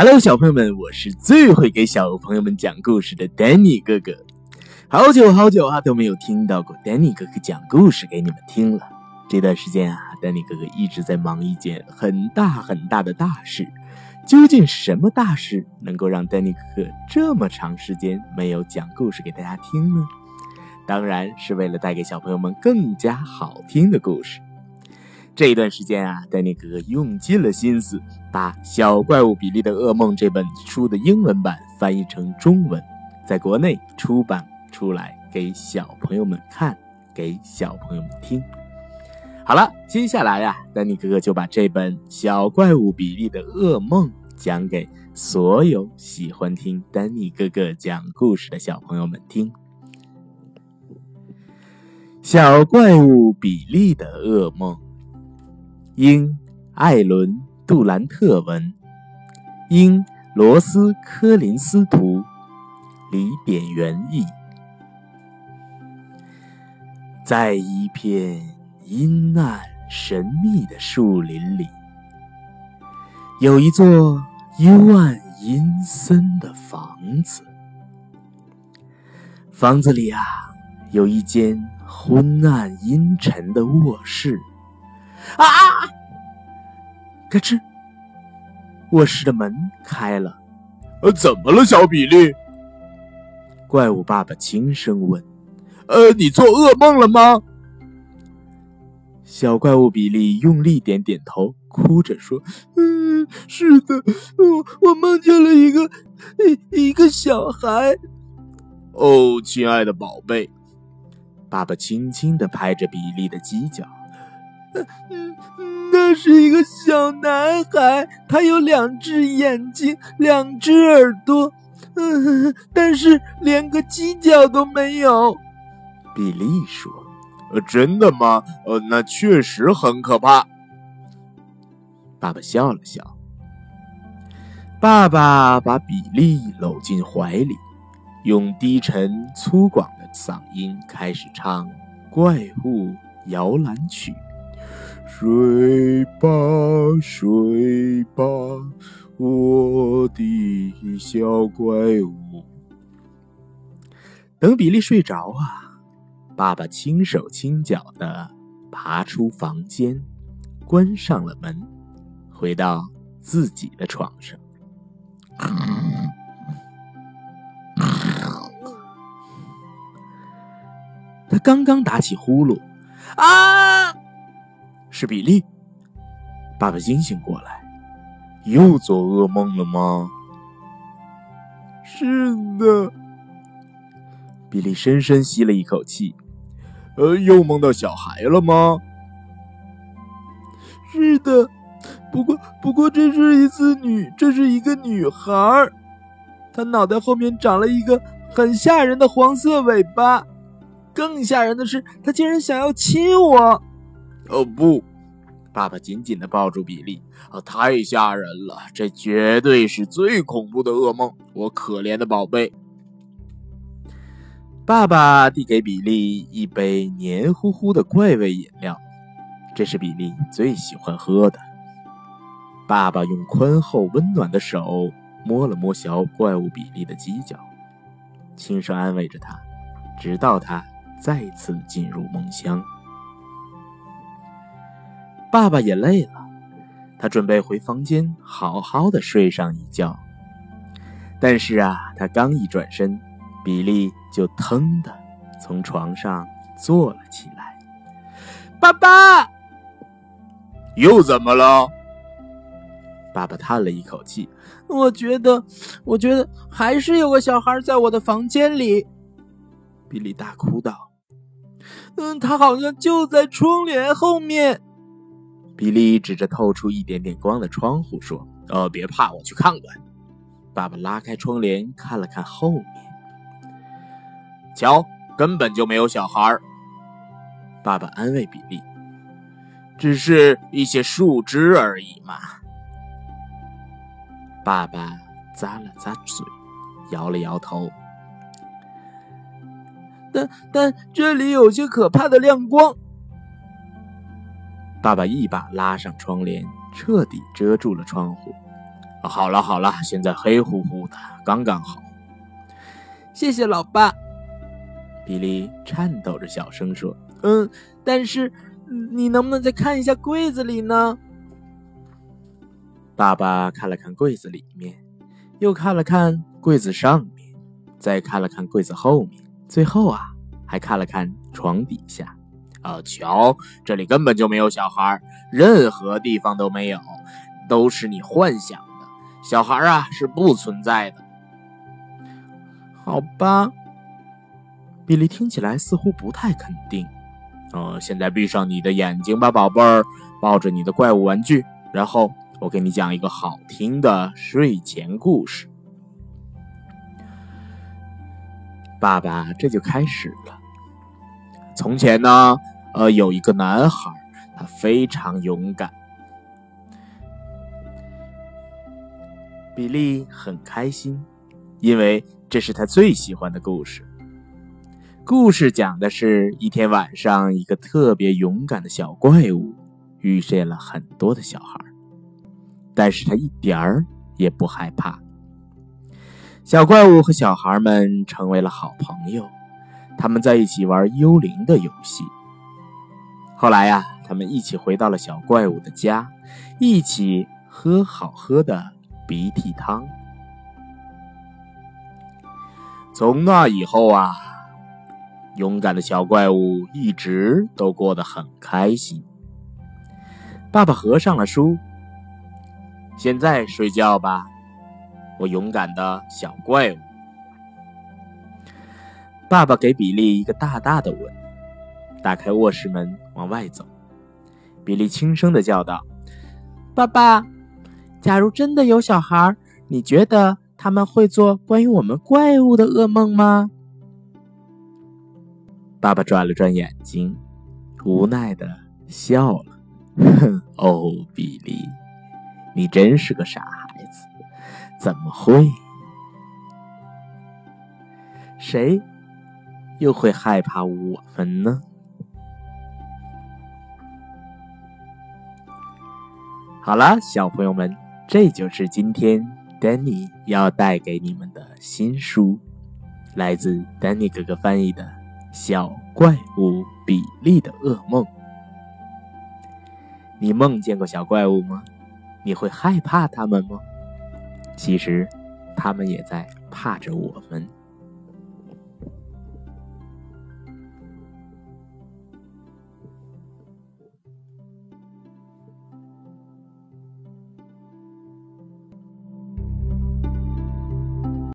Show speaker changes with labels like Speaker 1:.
Speaker 1: Hello，小朋友们，我是最会给小朋友们讲故事的 Danny 哥哥。好久好久啊，都没有听到过 Danny 哥哥讲故事给你们听了。这段时间啊，Danny 哥哥一直在忙一件很大很大的大事。究竟什么大事能够让 Danny 哥哥这么长时间没有讲故事给大家听呢？当然是为了带给小朋友们更加好听的故事。这一段时间啊，丹尼哥哥用尽了心思，把《小怪物比利的噩梦》这本书的英文版翻译成中文，在国内出版出来给小朋友们看，给小朋友们听。好了，接下来呀，丹尼哥哥就把这本《小怪物比利的噩梦》讲给所有喜欢听丹尼哥哥讲故事的小朋友们听。《小怪物比利的噩梦》。英艾伦·杜兰特文，英罗斯·科林斯图，李典元译。在一片阴暗神秘的树林里，有一座幽暗阴森的房子。房子里啊，有一间昏暗阴沉的卧室。啊！咯吱，卧室的门开了。
Speaker 2: 呃，怎么了，小比利？
Speaker 1: 怪物爸爸轻声问。
Speaker 2: 呃，你做噩梦了吗？
Speaker 1: 小怪物比利用力点点头，哭着说：“
Speaker 3: 嗯，是的，我我梦见了一个一一个小孩。”
Speaker 2: 哦，亲爱的宝贝，
Speaker 1: 爸爸轻轻的拍着比利的犄角。
Speaker 3: 嗯，那是一个小男孩，他有两只眼睛，两只耳朵，嗯，但是连个犄角都没有。
Speaker 1: 比利说：“
Speaker 2: 呃，真的吗？呃，那确实很可怕。”
Speaker 1: 爸爸笑了笑。爸爸把比利搂进怀里，用低沉粗犷的嗓音开始唱《怪物摇篮曲》。
Speaker 2: 睡吧，睡吧，我的小怪物。
Speaker 1: 等比利睡着啊，爸爸轻手轻脚的爬出房间，关上了门，回到自己的床上。他刚刚打起呼噜，啊！是比利，爸爸惊醒过来，
Speaker 2: 又做噩梦了吗？
Speaker 3: 是的，
Speaker 1: 比利深深吸了一口气，
Speaker 2: 呃，又梦到小孩了吗？
Speaker 3: 是的，不过不过这是一次女，这是一个女孩，她脑袋后面长了一个很吓人的黄色尾巴，更吓人的是，她竟然想要亲我。
Speaker 2: 哦不！爸爸紧紧的抱住比利，啊，太吓人了！这绝对是最恐怖的噩梦，我可怜的宝贝。
Speaker 1: 爸爸递给比利一杯黏糊糊的怪味饮料，这是比利最喜欢喝的。爸爸用宽厚温暖的手摸了摸小怪物比利的犄角，轻声安慰着他，直到他再次进入梦乡。爸爸也累了，他准备回房间好好的睡上一觉。但是啊，他刚一转身，比利就腾的从床上坐了起来。
Speaker 3: 爸爸，
Speaker 2: 又怎么了？
Speaker 1: 爸爸叹了一口气：“
Speaker 3: 我觉得，我觉得还是有个小孩在我的房间里。”
Speaker 1: 比利大哭道：“
Speaker 3: 嗯，他好像就在窗帘后面。”
Speaker 1: 比利指着透出一点点光的窗户说：“
Speaker 2: 呃，别怕，我去看看。”
Speaker 1: 爸爸拉开窗帘看了看后面，
Speaker 2: 瞧，根本就没有小孩。
Speaker 1: 爸爸安慰比利：“
Speaker 2: 只是一些树枝而已嘛。”
Speaker 1: 爸爸咂了咂嘴，摇了摇头：“
Speaker 3: 但但这里有些可怕的亮光。”
Speaker 1: 爸爸一把拉上窗帘，彻底遮住了窗户。
Speaker 2: 好了好了，现在黑乎乎的，刚刚好。
Speaker 3: 谢谢老爸。
Speaker 1: 比利颤抖着小声说：“
Speaker 3: 嗯，但是你能不能再看一下柜子里呢？”
Speaker 1: 爸爸看了看柜子里面，又看了看柜子上面，再看了看柜子后面，最后啊，还看了看床底下。
Speaker 2: 哦，瞧，这里根本就没有小孩，任何地方都没有，都是你幻想的。小孩啊，是不存在的。
Speaker 3: 好吧，
Speaker 1: 比利听起来似乎不太肯定。
Speaker 2: 哦，现在闭上你的眼睛吧，宝贝儿，抱着你的怪物玩具，然后我给你讲一个好听的睡前故事。
Speaker 1: 爸爸这就开始了。
Speaker 2: 从前呢，呃，有一个男孩，他非常勇敢。
Speaker 1: 比利很开心，因为这是他最喜欢的故事。故事讲的是一天晚上，一个特别勇敢的小怪物遇见了很多的小孩，但是他一点儿也不害怕。小怪物和小孩们成为了好朋友。他们在一起玩幽灵的游戏。后来呀，他们一起回到了小怪物的家，一起喝好喝的鼻涕汤。
Speaker 2: 从那以后啊，勇敢的小怪物一直都过得很开心。
Speaker 1: 爸爸合上了书，
Speaker 2: 现在睡觉吧，我勇敢的小怪物。
Speaker 1: 爸爸给比利一个大大的吻，打开卧室门往外走。比利轻声的叫道：“
Speaker 3: 爸爸，假如真的有小孩，你觉得他们会做关于我们怪物的噩梦吗？”
Speaker 1: 爸爸转了转眼睛，无奈的笑了：“哼，哦，比利，你真是个傻孩子，怎么会？谁？”又会害怕我们呢？好了，小朋友们，这就是今天 Danny 要带给你们的新书，来自 Danny 哥哥翻译的《小怪物比利的噩梦》。你梦见过小怪物吗？你会害怕他们吗？其实，他们也在怕着我们。